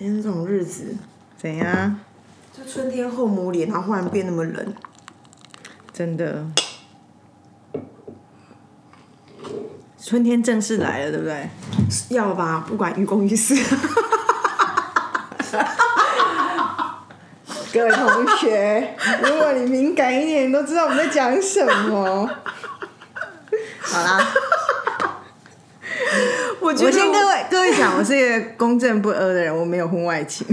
今天这种日子，怎样？就春天后母脸，然后忽然变那么冷，真的，春天正式来了，对不对？要吧，不管于公于私。各位同学，如果你敏感一点，你都知道我们在讲什么。好啦，我觉得我先各位各位讲，我是一个公正不阿的人，我没有婚外情。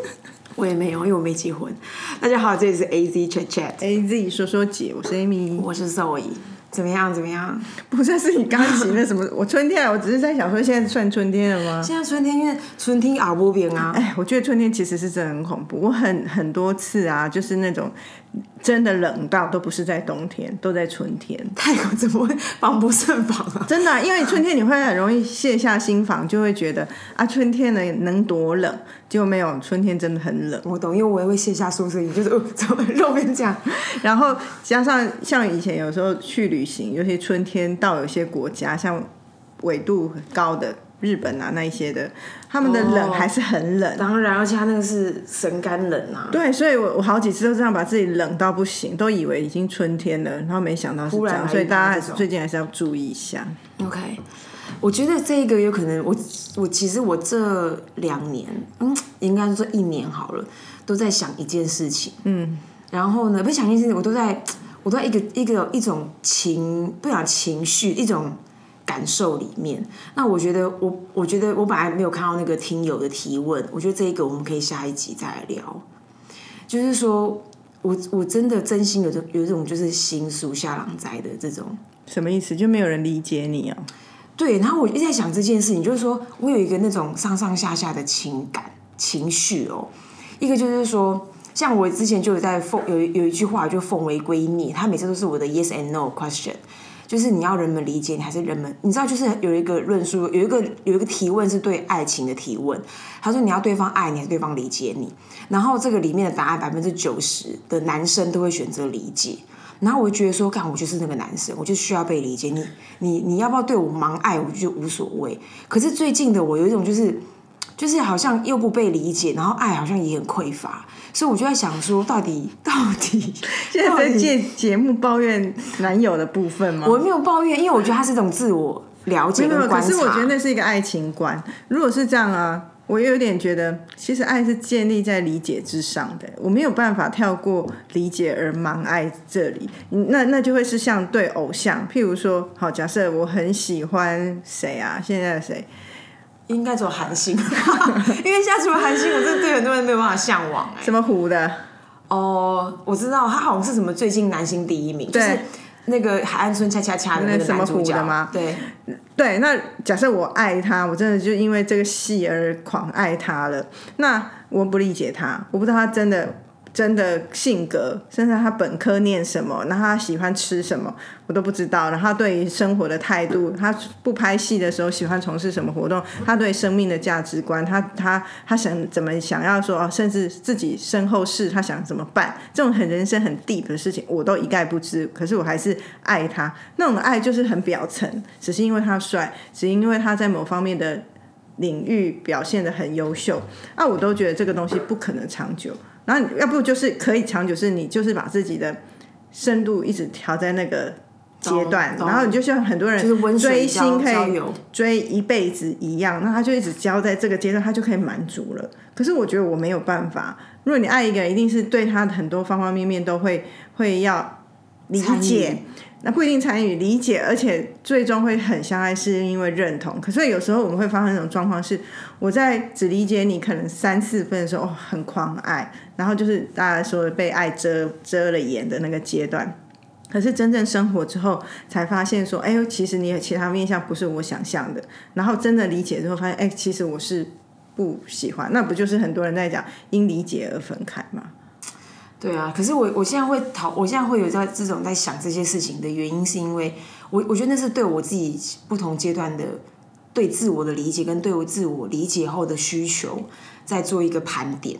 我也没有，因为我没结婚。大家好，这里是 A Z Chat Chat，A Z 说说姐，我是 Amy。我是 Zoe。怎么样？怎么样？不算，是你刚刚洗那什么？我春天，我只是在想说，现在算春天了吗？现在春天，因为春天熬不平啊。哎，我觉得春天其实是真的很恐怖。我很很多次啊，就是那种真的冷到都不是在冬天，都在春天。泰国怎么会防不胜防啊？真的啊、因为春天你会很容易卸下心防，就会觉得啊，春天呢能多冷，结果没有，春天真的很冷。我懂，因为我也会卸下宿舍衣，就是呃，怎么 肉面这样？然后加上像以前有时候去旅行，尤其春天到有些国家，像纬度很高的日本啊那一些的，他们的冷哦还是很冷。当然，而且他那个是神干冷啊。对，所以我我好几次都这样把自己冷到不行，都以为已经春天了，然后没想到是这样，所以大家还是最近还是要注意一下。OK，我觉得这个有可能我，我其实我这两年，嗯，应该说一年好了，都在想一件事情，嗯，然后呢，不是想一件事情，我都在，我都在一个一个一种情，不讲情绪，一种感受里面。那我觉得我，我觉得我本来没有看到那个听友的提问，我觉得这一个我们可以下一集再来聊，就是说。我我真的真心有这有这种就是心属下狼灾的这种什么意思？就没有人理解你哦、对，然后我一直在想这件事情，就是说我有一个那种上上下下的情感情绪哦，一个就是说，像我之前就有在奉有有一句话就奉为圭臬，它每次都是我的 yes and no question，就是你要人们理解你，还是人们你知道，就是有一个论述，有一个有一个提问是对爱情的提问，他说你要对方爱你，还是对方理解你？然后这个里面的答案 百分之九十的男生都会选择理解。然后我就觉得说，干，我就是那个男生，我就需要被理解。你你你要不要对我盲爱，我就无所谓。可是最近的我有一种就是，就是好像又不被理解，然后爱好像也很匮乏，所以我就在想说，到底 到底现在在借节目抱怨男友的部分吗？我没有抱怨，因为我觉得他是一种自我了解没有，可跟观察。是我觉得那是一个爱情观。如果是这样啊，我有点觉得，其实爱是建立在理解之上的。我没有办法跳过理解而盲爱这里，那那就会是像对偶像，譬如说，好，假设我很喜欢谁啊，现在的谁，应该只有韩星，因为现在除了韩星，我真的对很多人没有办法向往哎、什么胡的，哦，我知道他好像是什么最近男星第一名，就是那个海岸村恰恰恰的那个什么男主角。虎的吗？对，对，那假设我爱他，我真的就因为这个戏而狂爱他了，那我不理解他，我不知道他真的真的性格，甚至他本科念什么，然后他喜欢吃什么，我都不知道。然后他对于生活的态度，他不拍戏的时候喜欢从事什么活动，他对生命的价值观，他他他想怎么想要说，甚至自己身后事他想怎么办，这种很人生很 deep 的事情，我都一概不知。可是我还是爱他，那种爱就是很表层，只是因为他帅，只因为他在某方面的领域表现的很优秀，那我都觉得这个东西不可能长久。然后要不就是可以长久，是你就是把自己的深度一直调在那个阶段，然后你就像很多人就是追星可以追一辈子一样，那他就一直交在这个阶段，他就可以满足了。可是我觉得我没有办法，如果你爱一个人，一定是对他的很多方方面面都会会要理解。那不一定参与理解，而且最终会很相爱，是因为认同。可是有时候我们会发生一种状况是，我在只理解你可能三四分的时候，很狂爱，然后就是大家说被爱遮遮了眼的那个阶段。可是真正生活之后，才发现说，哎呦，其实你有其他面相不是我想象的。然后真的理解之后，发现，哎，其实我是不喜欢。那不就是很多人在讲因理解而分开吗？对啊，可是我我现在会讨，我现在会有在这种在想这些事情的原因，是因为我我觉得那是对我自己不同阶段的对自我的理解跟对我自我理解后的需求，在做一个盘点。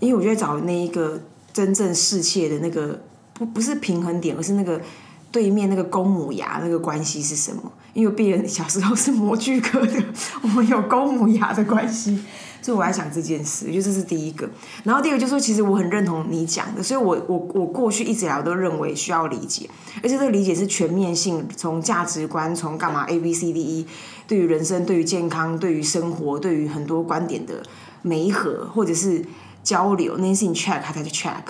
因为我觉得找那一个真正世切的那个不不是平衡点，而是那个对面那个公母牙那个关系是什么？因为毕人小时候是模具科的，我们有公母牙的关系，所以我在想这件事，我觉得这是第一个。然后第二个就是说，其实我很认同你讲的，所以我我我过去一直以来我都认为需要理解，而且这个理解是全面性，从价值观，从干嘛 A B C D E，对于人生，对于健康，对于生活，对于很多观点的媒合或者是交流，那件事情 check 它才去 check。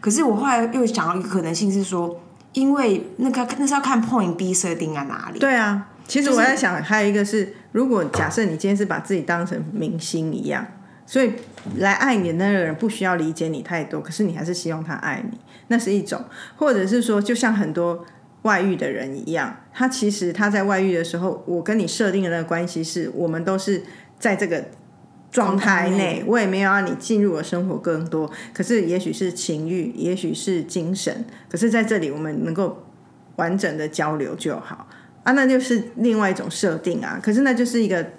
可是我后来又想到一个可能性是说，因为那个那是要看 point B 设定在哪里。对啊，其实我在想，还有一个是，如果假设你今天是把自己当成明星一样，所以来爱你的那个人不需要理解你太多，可是你还是希望他爱你，那是一种；或者是说，就像很多外遇的人一样，他其实他在外遇的时候，我跟你设定的那个关系是我们都是在这个。状态内，我也没有让你进入我生活更多。可是，也许是情欲，也许是精神。可是，在这里，我们能够完整的交流就好啊，那就是另外一种设定啊。可是，那就是一个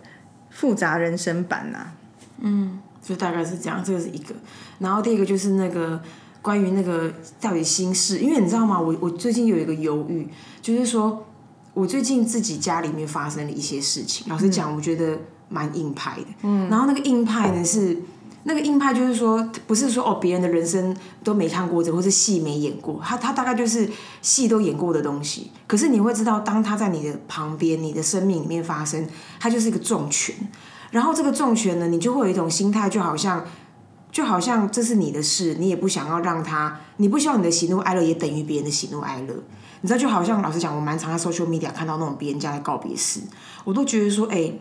复杂人生版啊。嗯，就大概是这样，这个是一个。然后第二个就是那个关于那个到底心事，因为你知道吗？我我最近有一个犹豫，就是说我最近自己家里面发生了一些事情。老实讲，我觉得。蛮硬派的，嗯，然后那个硬派呢是那个硬派，就是说不是说哦别人的人生都没看过这，或是戏没演过，他他大概就是戏都演过的东西。可是你会知道，当他在你的旁边，你的生命里面发生，他就是一个重拳。然后这个重拳呢，你就会有一种心态，就好像就好像这是你的事，你也不想要让他，你不希望你的喜怒哀乐也等于别人的喜怒哀乐。你知道，就好像老实讲，我蛮常在 social media 看到那种别人家的告别式，我都觉得说，哎。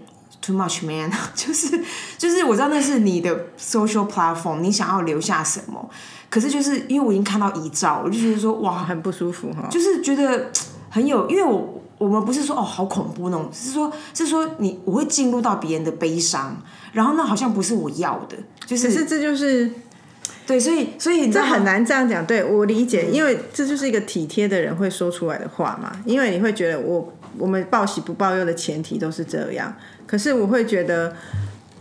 Too much man，就是就是我知道那是你的 social platform，你想要留下什么？可是就是因为我已经看到遗照，我就觉得说哇，很不舒服哈。就是觉得很有，因为我我们不是说哦好恐怖那种，是说是说你我会进入到别人的悲伤，然后那好像不是我要的，就是是这就是对，所以所以这很难这样讲。对我理解，因为这就是一个体贴的人会说出来的话嘛。因为你会觉得我我们报喜不报忧的前提都是这样。可是我会觉得，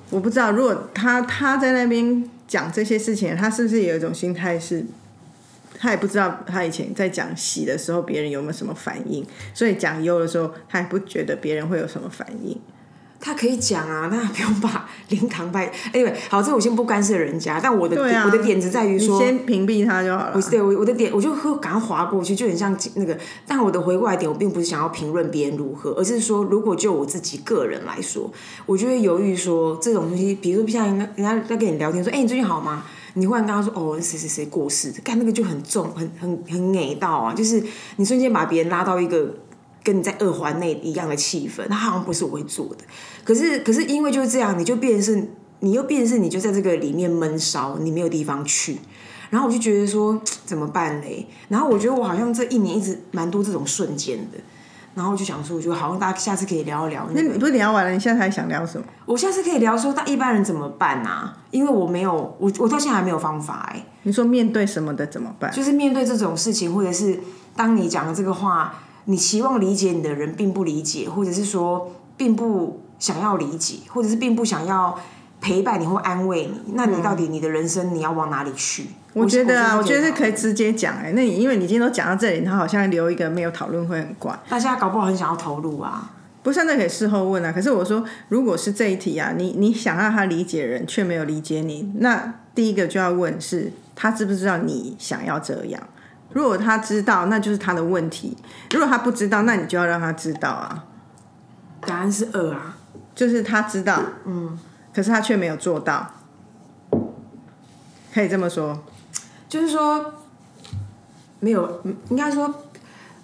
我不知道，如果他他在那边讲这些事情，他是不是有一种心态是，他也不知道他以前在讲喜的时候别人有没有什么反应，所以讲忧的时候，他也不觉得别人会有什么反应。他可以讲啊，那不用把灵堂拜。哎，对，好，这我先不干涉人家。但我的我的点子在于说，先屏蔽他就好了。对，我我的点，我就会赶快划过去，就很像那个。但我的回过来点，我并不是想要评论别人如何，而是说，如果就我自己个人来说，我就会犹豫说，这种东西，比如说像人家人家在跟你聊天说，哎，你最近好吗？你忽然跟他说，哦，谁谁谁过世，干那个就很重，很很很矮到啊，就是你瞬间把别人拉到一个。跟你在二环内一样的气氛，那好像不是我会做的。可是，可是因为就是这样，你就变成是，你又变是，你就在这个里面闷烧，你没有地方去。然后我就觉得说怎么办嘞？然后我觉得我好像这一年一直蛮多这种瞬间的。然后我就想说，我觉得好像大家下次可以聊一聊。那你不是聊完了？你现在还想聊什么？我下次可以聊说，那一般人怎么办啊？因为我没有，我我到现在还没有方法哎。你说面对什么的怎么办？就是面对这种事情，或者是当你讲的这个话。你期望理解你的人并不理解，或者是说并不想要理解，或者是并不想要陪伴你或安慰你，那你到底你的人生你要往哪里去？我觉得啊，我觉得是可以直接讲哎，那你因为你今天都讲到这里，他好像留一个没有讨论会很怪，大家搞不好很想要投入啊。不是，那可以事后问啊。可是我说，如果是这一题啊，你你想让他理解人，却没有理解你，那第一个就要问是，他知不知道你想要这样？如果他知道，那就是他的问题；如果他不知道，那你就要让他知道啊。答案是二啊，就是他知道，嗯，可是他却没有做到，可以这么说，就是说没有，应该说，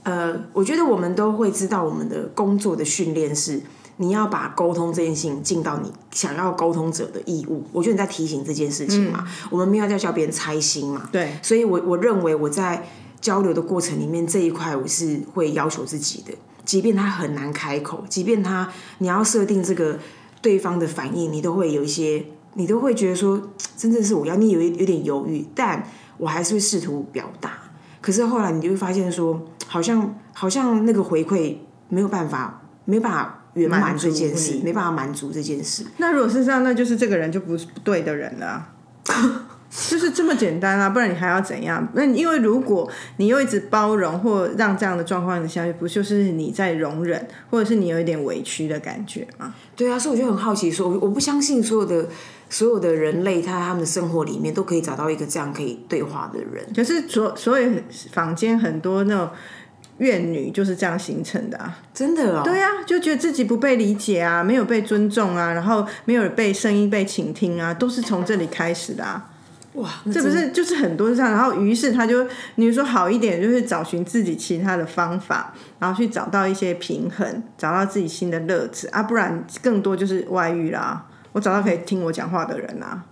呃，我觉得我们都会知道，我们的工作的训练是。你要把沟通这件事情尽到你想要沟通者的义务，我觉得你在提醒这件事情嘛。我们没有在教别人猜心嘛。对，所以我我认为我在交流的过程里面这一块我是会要求自己的，即便他很难开口，即便他你要设定这个对方的反应，你都会有一些，你都会觉得说，真正是我要你有有点犹豫，但我还是会试图表达。可是后来你就会发现说，好像好像那个回馈没有办法，没有办法。圆满这件事没办法满足这件事。那如果是这样，那就是这个人就不是不对的人了。就是这么简单啊，不然你还要怎样？那因为如果你又一直包容或让这样的状况下去，不就是你在容忍，或者是你有一点委屈的感觉吗？对啊，所以我就很好奇说，我我不相信所有的所有的人类，他他们的生活里面都可以找到一个这样可以对话的人。可是所所以坊间很多那种怨女就是这样形成的啊。真的哦，对啊，就觉得自己不被理解啊，没有被尊重啊，然后没有被声音被倾听啊，都是从这里开始的啊。哇，这不是就是很多这样，然后于是他就，你说好一点，就是找寻自己其他的方法，然后去找到一些平衡，找到自己新的乐子啊，不然更多就是外遇啦。我找到可以听我讲话的人啊，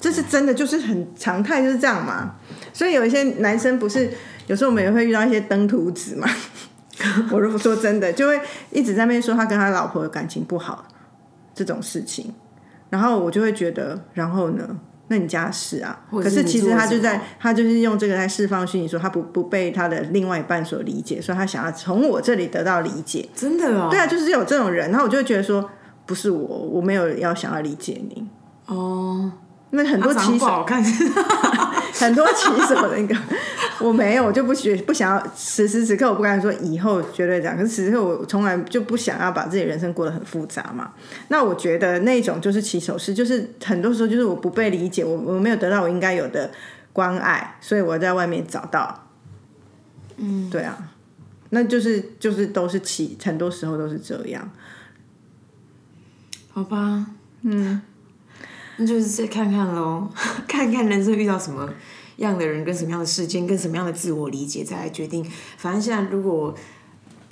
这是真的，就是很常态，就是这样嘛。所以有一些男生不是，有时候我们也会遇到一些登徒子嘛。我如果说真的，就会一直在那边说他跟他老婆感情不好这种事情，然后我就会觉得，然后呢？那你家是啊，可是其实他就在，他就是用这个在释放讯息，说他不不被他的另外一半所理解，所以他想要从我这里得到理解。真的哦，对啊，就是有这种人，然后我就会觉得说，不是我，我没有要想要理解你哦。那很多骑手，很多骑手那个我没有，我就不学不想要。此时此刻我不敢说以后绝对这样，可是此时刻我从来就不想要把自己人生过得很复杂嘛。那我觉得那种就是骑手是，就是很多时候就是我不被理解，我我没有得到我应该有的关爱，所以我在外面找到。嗯，对啊，那就是就是都是骑，很多时候都是这样。好吧，嗯。那就是再看看喽，看看人生遇到什么样的人，跟什么样的事件，跟什么样的自我理解，再来决定。反正现在如果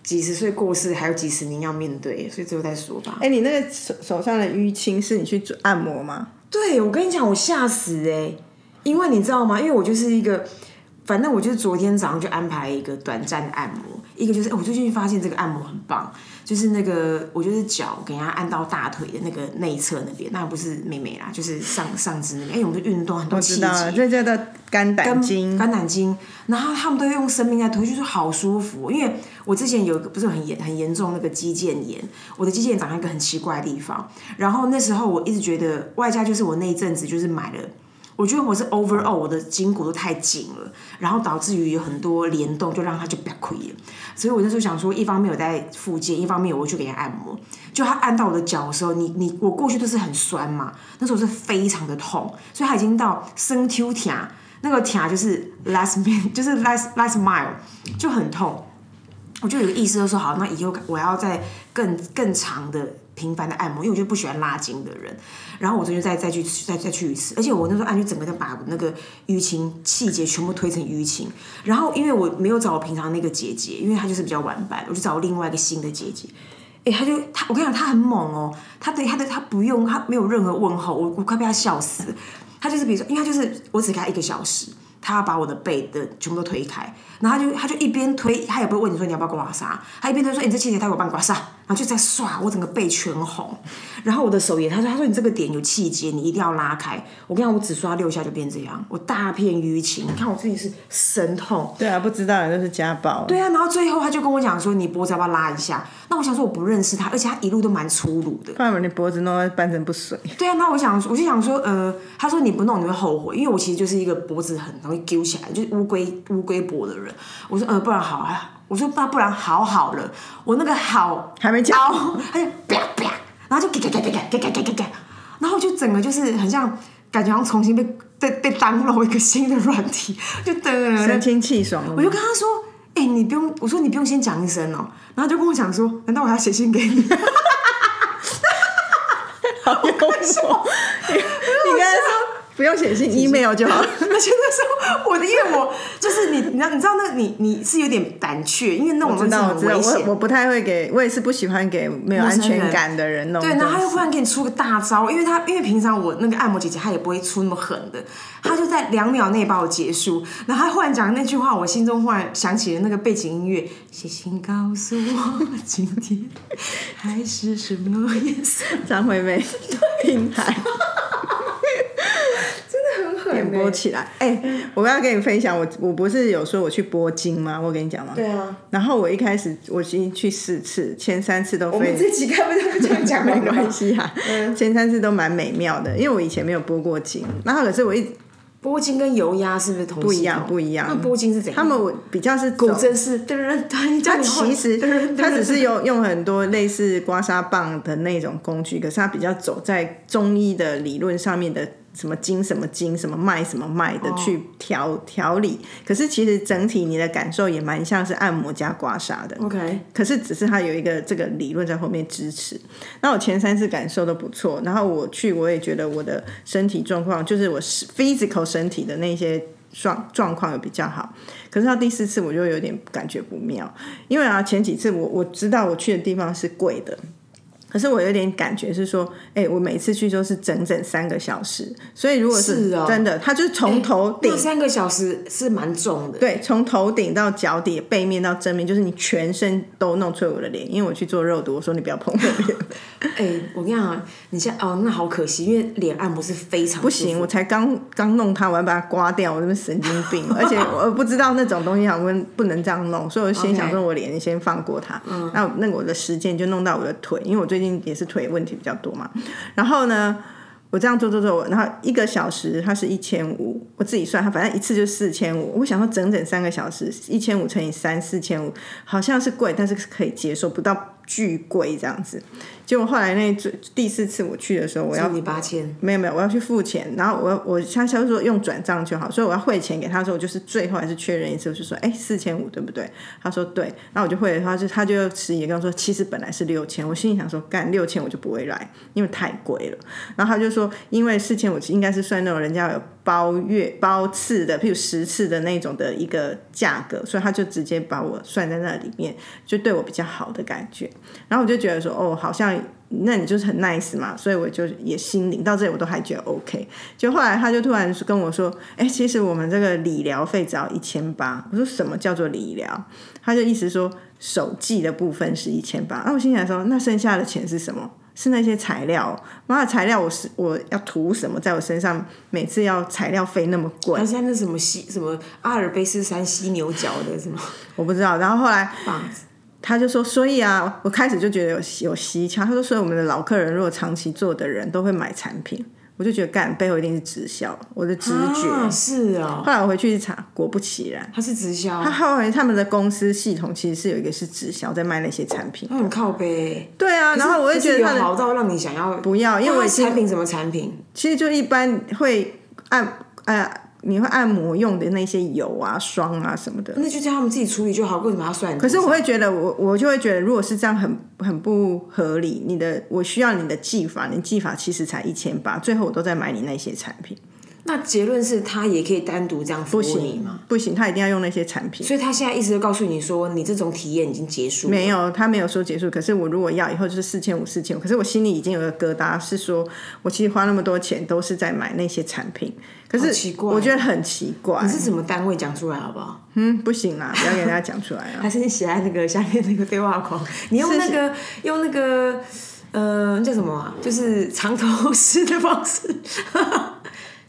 几十岁过世，还有几十年要面对，所以最后再说吧。哎，你那个手手上的淤青是你去做按摩吗？对，我跟你讲，我吓死哎！因为你知道吗？因为我就是一个，反正我就是昨天早上就安排一个短暂的按摩，一个就是我最近发现这个按摩很棒。就是那个，我就是脚给人家按到大腿的那个内侧那边，那不是妹妹啦，就是上上肢那边。哎，我们的运动很多气节，这叫做肝胆经。肝胆经，然后他们都用生命在推，就是好舒服。因为我之前有一个不是很严很严重那个肌腱炎，我的肌腱长在一个很奇怪的地方，然后那时候我一直觉得，外加就是我那一阵子就是买了。我觉得我是 overall 我的筋骨都太紧了，然后导致于有很多联动，就让它就比较亏了。所以我那时候想说，一方面我在复健，一方面我去给他按摩。就他按到我的脚的时候，你你我过去都是很酸嘛，那时候是非常的痛，所以他已经到生 Q 条，那个条就是 last minute，就是 last last mile 就很痛。我就有个意思，就说好，那以后我要在更更长的。频繁的按摩，因为我就不喜欢拉筋的人。然后我这就再再去再再去一次，而且我那时候按就整个就把那个淤青气节全部推成淤青。然后因为我没有找我平常那个姐姐，因为她就是比较晚班，我就找另外一个新的姐姐。哎，她就她，我跟你讲，她很猛哦。她对她的她不用，她没有任何问候，我我快被她笑死。她就是比如说，因为她就是我只给她一个小时。他要把我的背的全部都推开，然后他就他就一边推，他也不会问你说你要不要刮痧，他一边推说你这气节他给我帮你刮痧，然后就在刷我整个背全红，然后我的手也他说他说你这个点有气节，你一定要拉开。我跟你讲，我只刷六下就变这样，我大片淤青，你看我自己是神痛。对啊，不知道那是家暴。对啊，然后最后他就跟我讲说你脖子要不要拉一下？那我想说我不认识他，而且他一路都蛮粗鲁的，快把你脖子弄到半身不遂。对啊，那我想我就想说呃，他说你不弄你会后悔，因为我其实就是一个脖子很容易揪起来，就是。乌龟乌龟脖的人，我说呃，不然好啊，我说那不然好好了，我那个好还没讲，他就啪啪，然后就给给给给给给给给给，然后就整个就是很像感觉好像重新被被被当了一个新的软体，就得神清气爽。我就跟他说，哎，你不用，我说你不用先讲一声哦，然后就跟我讲说，难道我要写信给你？好幽默，你刚才说。不用写信，email 就好。而且那时候我的，因为我就是你，你知道，你知道那你你是有点胆怯，因为那种知道，我知道，我我不太会给，我也是不喜欢给没有安全感的人弄。对，然后他又忽然给你出个大招，因为他因为平常我那个按摩姐姐她也不会出那么狠的，她就在两秒内把我结束。然后他忽然讲那句话，我心中忽然想起了那个背景音乐，写信告诉我今天还是什么颜色？张惠妹品牌。点播起来，哎，我刚刚跟你分享，我我不是有说我去播金吗？我跟你讲吗？对啊。然后我一开始我先去四次，前三次都。我们这期看不到这样讲 没关系哈。前三次都蛮美妙的，因为我以前没有播过筋，然后可是我一波筋跟油压是不是同不一样不一样那波筋是怎样？他们我比较是古走筝是噔噔噔，它它其实它只是用用很多类似刮痧棒的那种工具，可是它比较走在中医的理论上面的什么经什么经什么脉什么脉的去调调理。可是其实整体你的感受也蛮像是按摩加刮痧的。OK，可是只是它有一个这个理论在后面支持。那我前三次感受都不错，然后我去我也觉得我的身体状况，就是我 physical 身体的那些状状况有比较好。可是到第四次我就有点感觉不妙，因为啊前几次我我知道我去的地方是贵的。可是我有点感觉是说，哎、我每次去都是整整三个小时，所以如果是哦真的，它就是从头顶那三个小时是蛮重的。对，从头顶到脚底，背面到正面，就是你全身都弄脆我的脸。因为我去做肉毒，我说你不要碰我脸，哎、我跟你讲啊，你现在哦，那好可惜，因为脸按摩是非常不行，我才刚刚弄它，我要把它刮掉，我这边神经病，而且我不知道那种东西好像不能这样弄，所以我就先想说我脸先放过它。嗯，那那我的时间就弄到我的腿，因为我最近也是腿问题比较多嘛。然后呢？我这样做做做，然后一个小时它是一千五，我自己算，它反正一次就四千五。我想说整整三个小时，一千五乘以三，四千五，好像是贵，但是可以接受，不到巨贵这样子。结果后来那最第四次我去的时候，我要收你八千，没有没有，我要去付钱，然后我我他他就说用转账就好，所以我要汇钱给他的时候，我就是最后还是确认一次，我就说哎四千五对不对？他说对，然后我就汇了，他就他就迟疑跟我说其实本来是六千，我心里想说干六千我就不会来，因为太贵了。然后他就说因为四千五应该是算那种人家有包月包次的，譬如十次的那种的一个价格，所以他就直接把我算在那里面，就对我比较好的感觉。然后我就觉得说哦好像。那你就是很 nice 嘛，所以我就也心领到这里，我都还觉得 OK。就后来他就突然跟我说：“哎、其实我们这个理疗费只要一千八。”我说：“什么叫做理疗？”他就意思说手记的部分是一千八。那我心想说：“那剩下的钱是什么？是那些材料？妈的材料我是我要涂什么在我身上？每次要材料费那么贵还，是那什么犀什么阿尔卑斯山犀牛角的什么我不知道。”然后后来棒子？他就说，所以啊，我开始就觉得有有蹊跷。他说，所以我们的老客人如果长期做的人都会买产品，我就觉得干背后一定是直销，我的直觉。啊、是哦，后来我回去一查，果不其然，他是直销，他后来他们的公司系统其实是有一个是直销在卖那些产品。它很靠背。对啊，然后我就觉得他的好到让你想要不要，因为我产品什么产品？其实就一般会按呃，你会按摩用的那些油啊、霜啊什么的。那就叫他们自己处理就好，为什么要算？可是我会觉得我，我就会觉得，如果是这样很很不合理，你的我需要你的技法，你技法其实才一千八，最后我都在买你那些产品，那结论是他也可以单独这样服务你吗？不行，他一定要用那些产品。所以他现在一直都告诉你说，你这种体验已经结束了。没有，他没有说结束。可是我如果要以后就是四千五、四千五，可是我心里已经有个疙瘩，是说我其实花那么多钱都是在买那些产品，可是奇怪我觉得很奇怪你。是什么单位讲出来好不好？嗯，不行啦，不要给大家讲出来啊。还是你写在那个下面那个对话框？你用那个用那个呃叫什么啊？就是长头 诗的方式。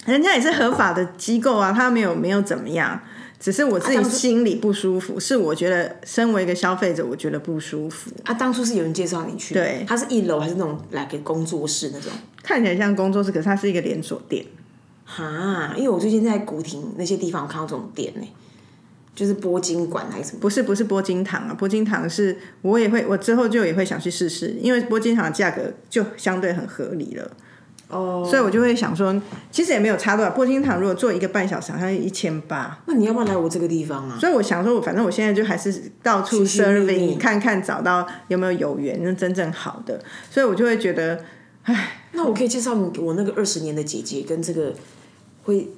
人家也是合法的机构啊，他没有没有怎么样，只是我自己心里不舒服，是我觉得身为一个消费者，我觉得不舒服。啊，当初是有人介绍你去，对他是一楼还是那种来给工作室那种？看起来像工作室，可是它是一个连锁店。哈，因为我最近在古亭那些地方有看到这种店呢、就是波金馆还是什么？不是不是波金堂啊，波金堂是我也会，我之后就也会想去试试，因为波金堂的价格就相对很合理了，哦，所以我就会想说，其实也没有差多少。波金堂如果做一个半小时，好像一千八，那你要不要来我这个地方啊？所以我想说，我反正我现在就还是到处 serving，看看找到有没有有缘，那真正好的，所以我就会觉得，那我可以介绍你我那个二十年的姐姐跟这个会，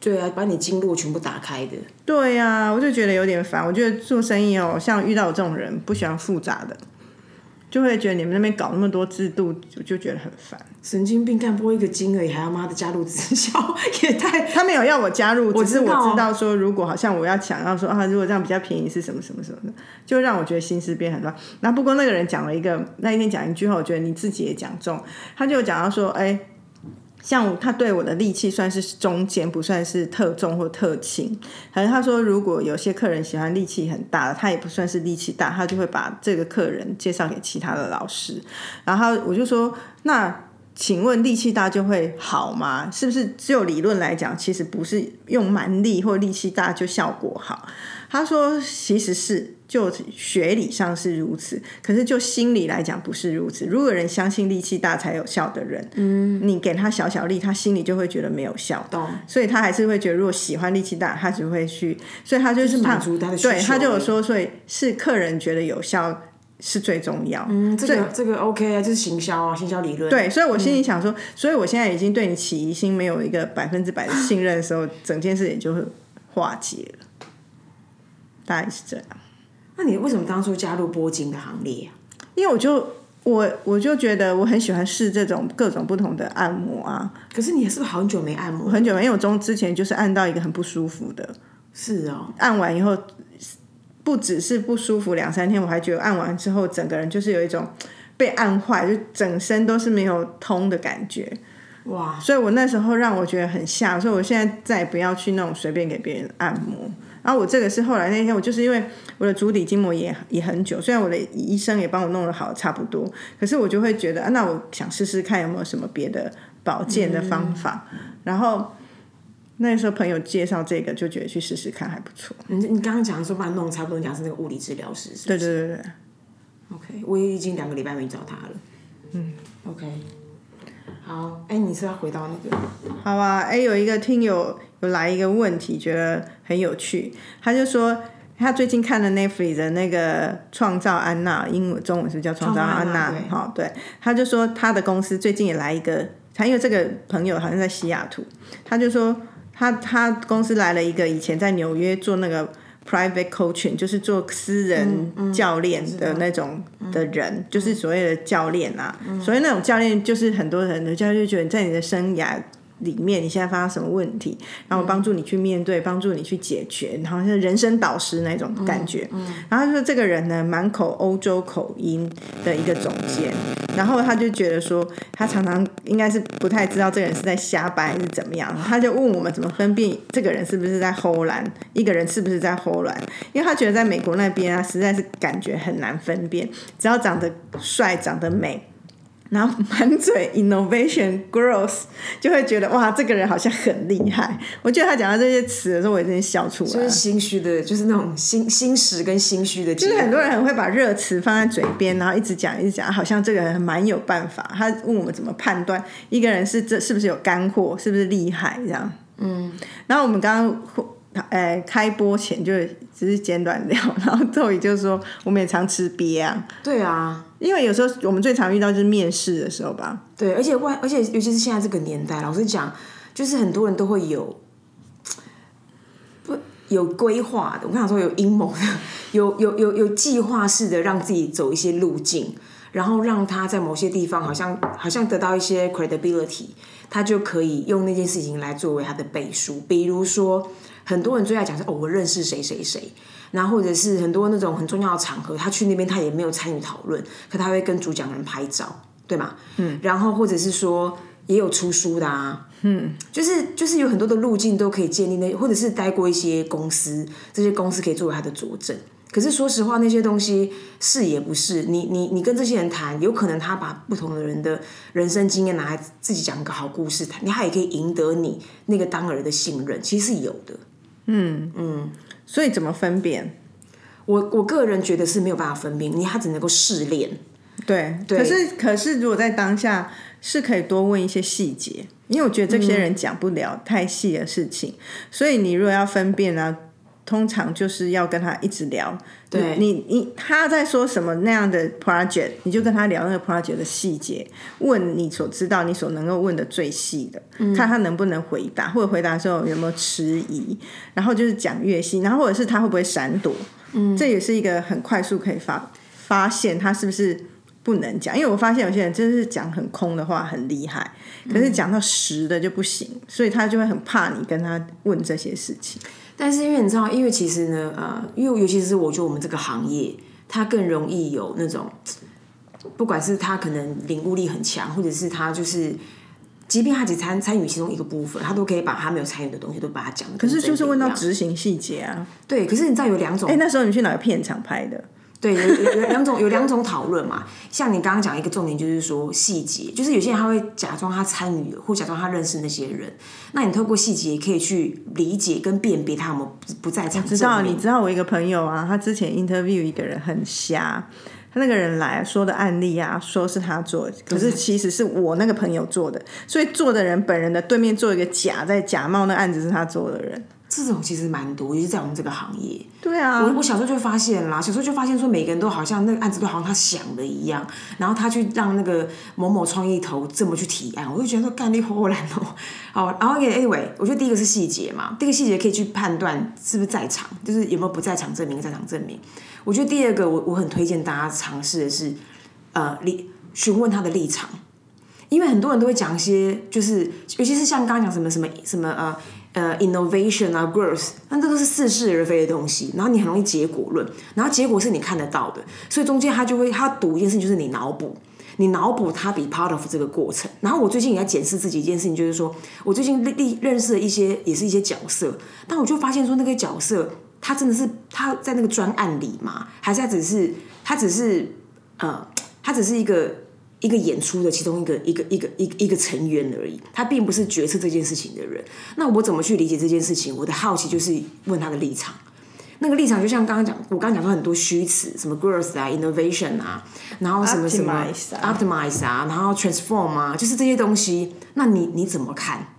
对啊，把你经络全部打开的。对呀、我就觉得有点烦。我觉得做生意哦，像遇到我这种人，不喜欢复杂的，就会觉得你们那边搞那么多制度，就就觉得很烦。神经病，干播一个金而已，还要妈的加入直销，也太……他没有要我加入，只是知我知道说，如果好像我要想要说啊，如果这样比较便宜是什么什么什么的，就让我觉得心思变很乱。那不过那个人讲了一个那一天讲一句话，我觉得你自己也讲中，他就讲到说，哎。像他对我的力气算是中间，不算是特重或特轻。可是他说，如果有些客人喜欢力气很大的，他也不算是力气大，他就会把这个客人介绍给其他的老师。然后我就说，那请问力气大就会好吗？是不是只有理论来讲，其实不是用蛮力或力气大就效果好？他说其实是就学理上是如此，可是就心理来讲不是如此。如果人相信力气大才有效的人，嗯，你给他小小力，他心里就会觉得没有效，懂？所以他还是会觉得，如果喜欢力气大，他只会去，所以他就是满足他的需求对，他就有说，所以是客人觉得有效是最重要。嗯，这个这个 OK 啊，就是行销啊，行销理论。对，所以我心里想说，所以我现在已经对你起疑心，没有一个百分之百的信任的时候，整件事也就会化解了。大概是这样。那你为什么当初加入波金的行列啊？因为我就我我就觉得我很喜欢试这种各种不同的按摩啊，可是你是不是很久没按摩？很久没，因为我中之前就是按到一个很不舒服的，是哦，按完以后不只是不舒服两三天，我还觉得按完之后整个人就是有一种被按坏，就整身都是没有通的感觉。哇！所以我那时候让我觉得很吓，所以我现在再也不要去那种随便给别人按摩。然后我这个是后来那天，我就是因为我的足底筋膜也也很久，虽然我的医生也帮我弄得好差不多，可是我就会觉得，啊那我想试试看有没有什么别的保健的方法。然后那时候朋友介绍这个，就觉得去试试看还不错。你你刚刚讲说把它弄差不多，讲是那个物理治疗师，是对对对对，OK，我也已经两个礼拜没找他了。嗯，OK，好，哎，你是要回到那个好啊。哎，有一个听友有来一个问题，觉得很有趣，他就说。他最近看了 Netflix 的那个《创造安娜》，英文中文是叫《创造安娜好，对，他就说他的公司最近也来一个，他因为这个朋友好像在西雅图，他就说他他公司来了一个以前在纽约做那个 private coaching，就是做私人教练的那种的人，就是所谓的教练啊。所以那种教练，就是很多人的教练就觉得在你的生涯。里面你现在发生什么问题，然后帮助你去面对，帮助你去解决，然后是人生导师那种感觉。然后他说这个人呢，满口欧洲口音的一个总监，然后他就觉得说，他常常应该是不太知道这个人是在瞎掰还是怎么样，他就问我们怎么分辨这个人是不是在偷懒，一个人是不是在偷懒，因为他觉得在美国那边啊，实在是感觉很难分辨，只要长得帅、长得美。然后满嘴 innovation growth，就会觉得哇，这个人好像很厉害。我觉得他讲到这些词的时候，我已经笑出来了。就是心虚的，就是那种心心实跟心虚的。就是很多人很会把热词放在嘴边，然后一直讲一直讲，好像这个人蛮有办法。他问我们怎么判断一个人是这是不是有干货，是不是厉害这样。嗯，然后我们刚刚。呃，开播前就只是简短聊，然后周宇就说我们也常吃鳖啊，对啊，因为有时候我们最常遇到就是面试的时候吧，对，而且外，而且尤其是现在这个年代，老实讲，就是很多人都会有不有规划的。我刚想说有阴谋的，有有有有计划式的让自己走一些路径，然后让他在某些地方好像好像得到一些 credibility，他就可以用那件事情来作为他的背书。比如说，很多人最爱讲是哦，我认识谁谁谁。然后或者是很多那种很重要的场合，他去那边他也没有参与讨论，可他会跟主讲人拍照，对吗？嗯。然后或者是说也有出书的啊，嗯，就是就是有很多的路径都可以建立那，或者是待过一些公司，这些公司可以作为他的佐证。可是说实话，那些东西是也不是，你你你跟这些人谈，有可能他把不同的人的人生经验拿来自己讲一个好故事谈，你他也可以赢得你那个当儿的信任，其实是有的。嗯嗯所以怎么分辨？我我个人觉得是没有办法分辨，你他只能够试炼。对，可是可是如果在当下是可以多问一些细节，因为我觉得这些人讲不了太细的事情，所以你如果要分辨呢、通常就是要跟他一直聊。对你你他在说什么那样的 project，你就跟他聊那个 project 的细节，问你所知道、你所能够问的最细的，看他能不能回答，或者回答的时候有没有迟疑，然后就是讲越细，然后或者是他会不会闪躲，嗯，这也是一个很快速可以发发现他是不是。不能讲，因为我发现有些人真的是讲很空的话很厉害，可是讲到实的就不行，所以他就会很怕你跟他问这些事情。但是因为你知道，因为其实呢，呃，因为尤其是我觉得我们这个行业，它更容易有那种，不管是他可能领悟力很强，或者是他就是，即便他只参参与其中一个部分，他都可以把他没有参与的东西都把它讲。可是就是问到执行细节啊。对，可是你知道有两种哎、，那时候你去哪个片场拍的？对，有有有两种有两种讨论嘛。像你刚刚讲一个重点，就是说细节，就是有些人他会假装他参与或假装他认识那些人，那你透过细节可以去理解跟辨别他们不不在场。知道，你知道我一个朋友啊，他之前 interview 一个人很瞎，他那个人来说的案例啊，说是他做，可是其实是我那个朋友做的，所以做的人本人的对面做一个假，在假冒那案子是他做的人。这种其实蛮多，尤其是在我们这个行业。对啊，我我小时候就发现啦，小时候就发现说，每个人都好像那个案子都好像他想的一样，然后他去让那个某某创意头这么去提案，我就觉得说干你好难哦。好，然后 anyway，我觉得第一个是细节嘛，第一个细节可以去判断是不是在场，就是有没有不在场证明、在场证明。我觉得第二个，我我很推荐大家尝试的是，呃，立询问他的立场，因为很多人都会讲一些，就是尤其是像刚刚讲什么什么什么呃。呃，innovation 啊，growth，那这都是似是而非的东西，然后你很容易结果论，然后结果是你看得到的，所以中间他就会他赌一件事情，就是你脑补，你脑补他比 part of 这个过程。然后我最近也在检视自己一件事情，就是说我最近历认识了一些也是一些角色，但我就发现说那个角色他真的是他在那个专案里嘛，还是他只是他只是呃，他只是一个。一个演出的其中一个一个一个一一个成员而已，他并不是决策这件事情的人。那我怎么去理解这件事情？我的好奇就是问他的立场。那个立场就像刚刚讲，我刚刚讲说很多虚词，什么 growth 啊，innovation 啊，然后什么什么 optimize 啊，然后 transform 啊，就是这些东西。那你你怎么看？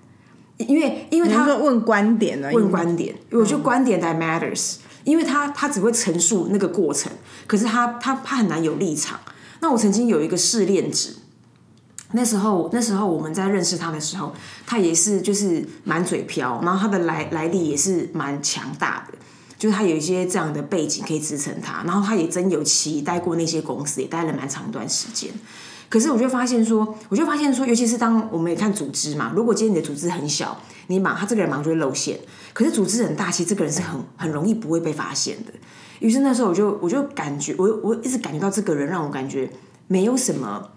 因为因为他问观点呢，问观点，我觉得观点 that matters，因为他他只会陈述那个过程，可是他他他很难有立场。那我曾经有一个试炼者，那时候那时候我们在认识他的时候，他也是就是满嘴飘，然后他的来来历也是蛮强大的，就是他有一些这样的背景可以支撑他，然后他也真有期待过那些公司，也待了蛮长一段时间。可是我就发现说，我就发现说，尤其是当我们也看组织嘛，如果今天你的组织很小，你马他这个人马上就会露馅；可是组织很大，其实这个人是很很容易不会被发现的。于是那时候我就我就感觉我我一直感觉到这个人让我感觉没有什么，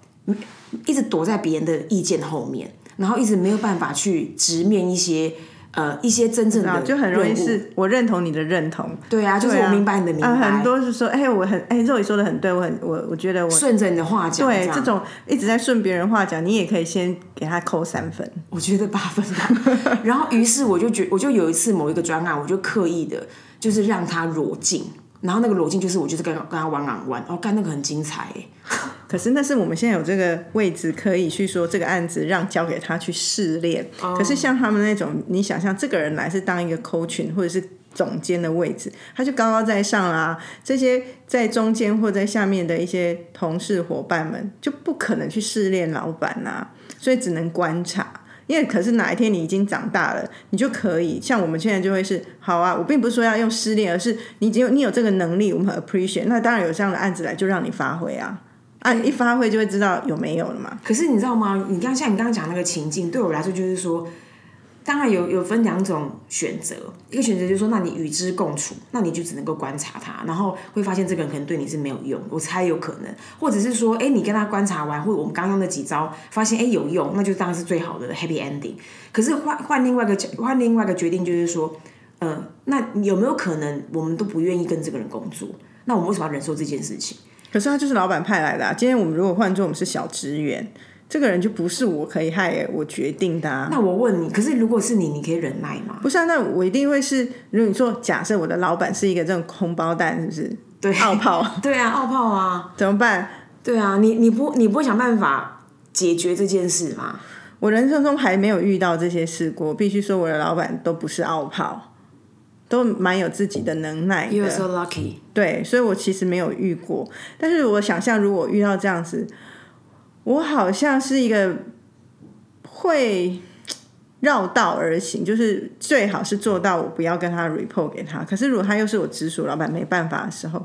一直躲在别人的意见后面，然后一直没有办法去直面一些呃一些真正的，就很容易是我认同你的认同，对啊，就是我明白你的明白，很多是说哎我很哎肉也说的很对，我很我我觉得我顺着你的话讲，对这种一直在顺别人话讲，你也可以先给他扣三分，我觉得八分吧。然后于是我就觉我就有一次某一个专案，我就刻意的就是让他裸镜。然后那个裸镜就是我就是跟跟他玩玩玩，哦，干那个很精彩 可是那是我们现在有这个位置可以去说这个案子让交给他去试炼。可是像他们那种，你想象这个人来是当一个 coach 或者是总监的位置，他就高高在上啦。这些在中间或在下面的一些同事伙伴们就不可能去试炼老板呐，所以只能观察。因为可是哪一天你已经长大了，你就可以像我们现在就会是好啊。我并不是说要用失恋，而是你只有你有这个能力，我们很 appreciate。那当然有这样的案子来，就让你发挥啊，啊，一发挥就会知道有没有了嘛。可是你知道吗？你刚像你刚刚讲那个情境，对我来说就是说。当然有有分两种选择，一个选择就是说，那你与之共处，那你就只能够观察他，然后会发现这个人可能对你是没有用，我猜有可能，或者是说，哎，你跟他观察完，或者我们刚用那几招，发现哎有用，那就当然是最好的 happy ending。可是换换另外一个换另外一个决定，就是说，呃，那有没有可能我们都不愿意跟这个人工作？那我们为什么要忍受这件事情？可是他就是老板派来的，今天我们如果换做我们是小职员。这个人就不是我可以害我决定的。那我问你，可是如果是你，你可以忍耐吗？不是啊，那我一定会是。如果你说假设我的老板是一个这种空包蛋，是不是？对，傲炮。对啊，傲炮啊，怎么办？对啊，你你不你不会想办法解决这件事吗？我人生中还没有遇到这些事过。必须说，我的老板都不是傲炮，都蛮有自己的能耐。You are so lucky。对，所以我其实没有遇过。但是我想象，如果遇到这样子。我好像是一个会绕道而行，就是最好是做到我不要跟他 report 给他。可是如果他又是我直属老板，没办法的时候，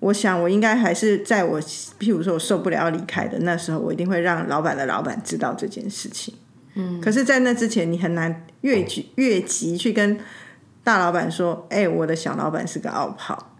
我想我应该还是在我譬如说我受不了要离开的那时候，我一定会让老板的老板知道这件事情。嗯，可是，在那之前，你很难越级越级去跟大老板说：“哎，我的小老板是个傲炮。”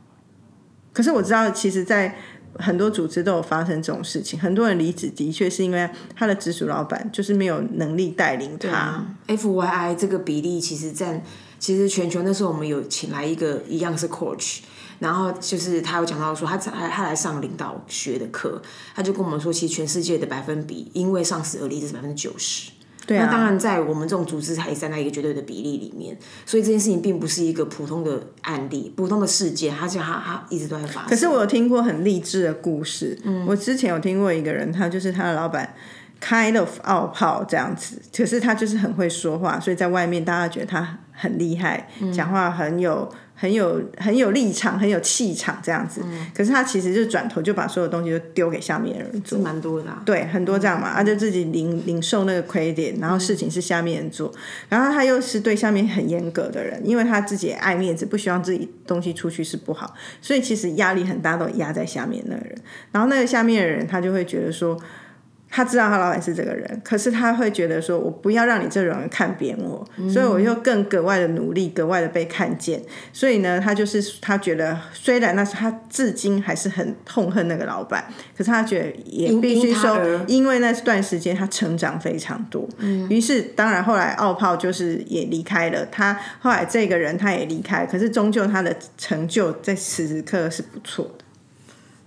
可是我知道，其实，在很多组织都有发生这种事情，很多人离职的确是因为他的直属老板就是没有能力带领他。F Y I 这个比例其实占，其实全球那时候我们有请来一个一样是 coach，然后就是他有讲到说，他他他来上领导学的课，他就跟我们说，其实全世界的百分比，因为上司而离职是百分之九十。对啊，那当然，在我们这种组织，它也站在一个绝对的比例里面，所以这件事情并不是一个普通的案例、普通的事件，它讲它它一直都在发生。可是我有听过很励志的故事，嗯，我之前有听过一个人，他就是他的老板，kind of 傲炮这样子，可是他就是很会说话，所以在外面大家觉得他很厉害，讲话很有。很有很有立场，很有气场这样子。可是他其实就转头就把所有东西都丢给下面的人做，蛮多的。对，很多这样嘛，他就自己领领受那个亏点，然后事情是下面人做，然后他又是对下面很严格的人，因为他自己也爱面子，不希望自己东西出去是不好，所以其实压力很大，都压在下面那个人。然后那个下面的人，他就会觉得说。他知道他老板是这个人，可是他会觉得说：“我不要让你这种人看扁我，所以我又更格外的努力，格外的被看见。”所以呢，他就是他觉得，虽然那是他至今还是很痛恨那个老板，可是他觉得也必须说，因为那段时间他成长非常多。于是，当然后来奥炮就是也离开了他，后来这个人他也离开，可是终究他的成就在此时刻是不错的。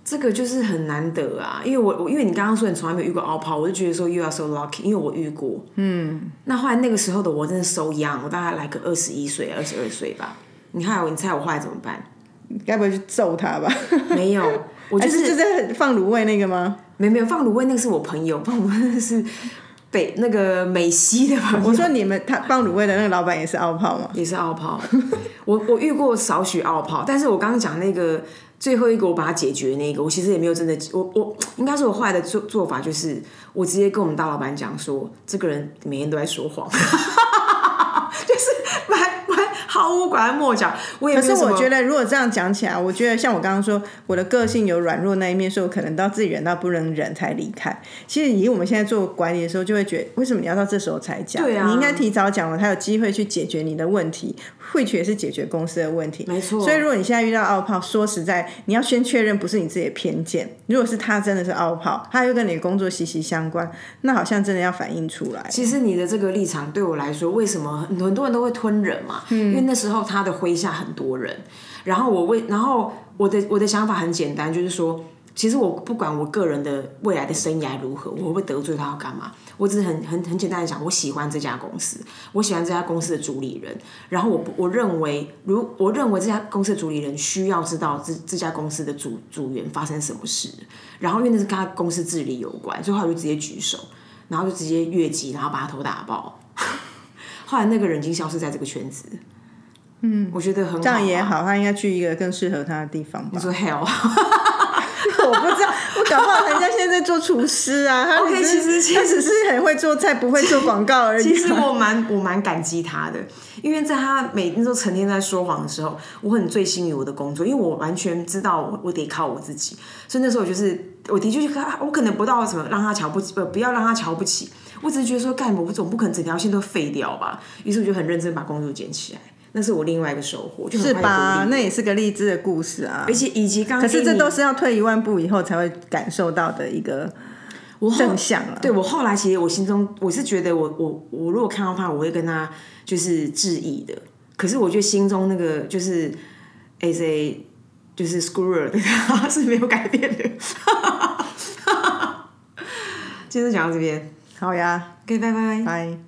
这个就是很难得啊，因为我我因为你刚刚说你从来没有遇过凹泡，我就觉得说 you are so lucky，因为我遇过。嗯。那后来那个时候的我真的 so young，我大概来个二十一岁、二十二岁吧。你看，你猜我后来怎么办？该不会去揍他吧？没有，我就是就是放卤味那个吗？没没有放卤味，那个是我朋友，放卤味是北那个美西的朋友。我说你们他放卤味的那个老板也是凹泡吗？也是凹泡。我我遇过少许凹泡，但是我刚刚讲那个。最后一个我把它解决那个，我其实也没有真的，我我应该是我后来的做做法就是，我直接跟我们大老板讲说，这个人每天都在说谎，毫无拐弯抹角。我也可是我觉得，如果这样讲起来，我觉得像我刚刚说，我的个性有软弱那一面，所以我可能到自己忍到不能忍才离开。其实以我们现在做管理的时候，就会觉得，为什么你要到这时候才讲？对啊，你应该提早讲了，才有机会去解决你的问题。会取也是解决公司的问题，没错。所以如果你现在遇到奥炮，说实在，你要先确认不是你自己的偏见。如果是他真的是奥炮，他又跟你的工作息息相关，那好像真的要反映出来。其实你的这个立场对我来说，为什么很多人都会吞忍嘛？因因为那时候他的麾下很多人，然后我为，然后我的我的想法很简单，就是说。其实我不管我个人的未来的生涯如何，我会不会得罪他要干嘛？我只是很很很简单的讲，我喜欢这家公司，我喜欢这家公司的主理人。然后我我认为，如我认为这家公司的主理人需要知道这这家公司的主组员发生什么事。然后因为那是跟他公司治理有关，所以后来我就直接举手，然后就直接越级，然后把他头打爆。后来那个人已经消失在这个圈子。嗯，我觉得很这样也好，他应该去一个更适合他的地方吧。你说 hell。我不知道，我搞不好人家现在做厨师啊。他 OK，其实他只是很会做菜，不会做广告而已。其实我蛮我蛮感激他的，因为在他每天都成天在说谎的时候，我很醉心于我的工作，因为我完全知道我我得靠我自己。所以那时候我就是我的确就我可能不到什么让他瞧不起，不不要让他瞧不起。我只是觉得说，干我总不可能整条线都废掉吧。于是我就很认真把工作捡起来。那是我另外一个收获，是吧？那也是个励志的故事啊！而且以及刚，可是这都是要退一万步以后才会感受到的一个正向了。对我后来其实我心中我是觉得我我我如果看到他，我会跟他就是致意的。可是我觉得心中那个就是 as a 就是 screwer 是没有改变的。今天讲到这边，好呀，，OK，拜拜拜。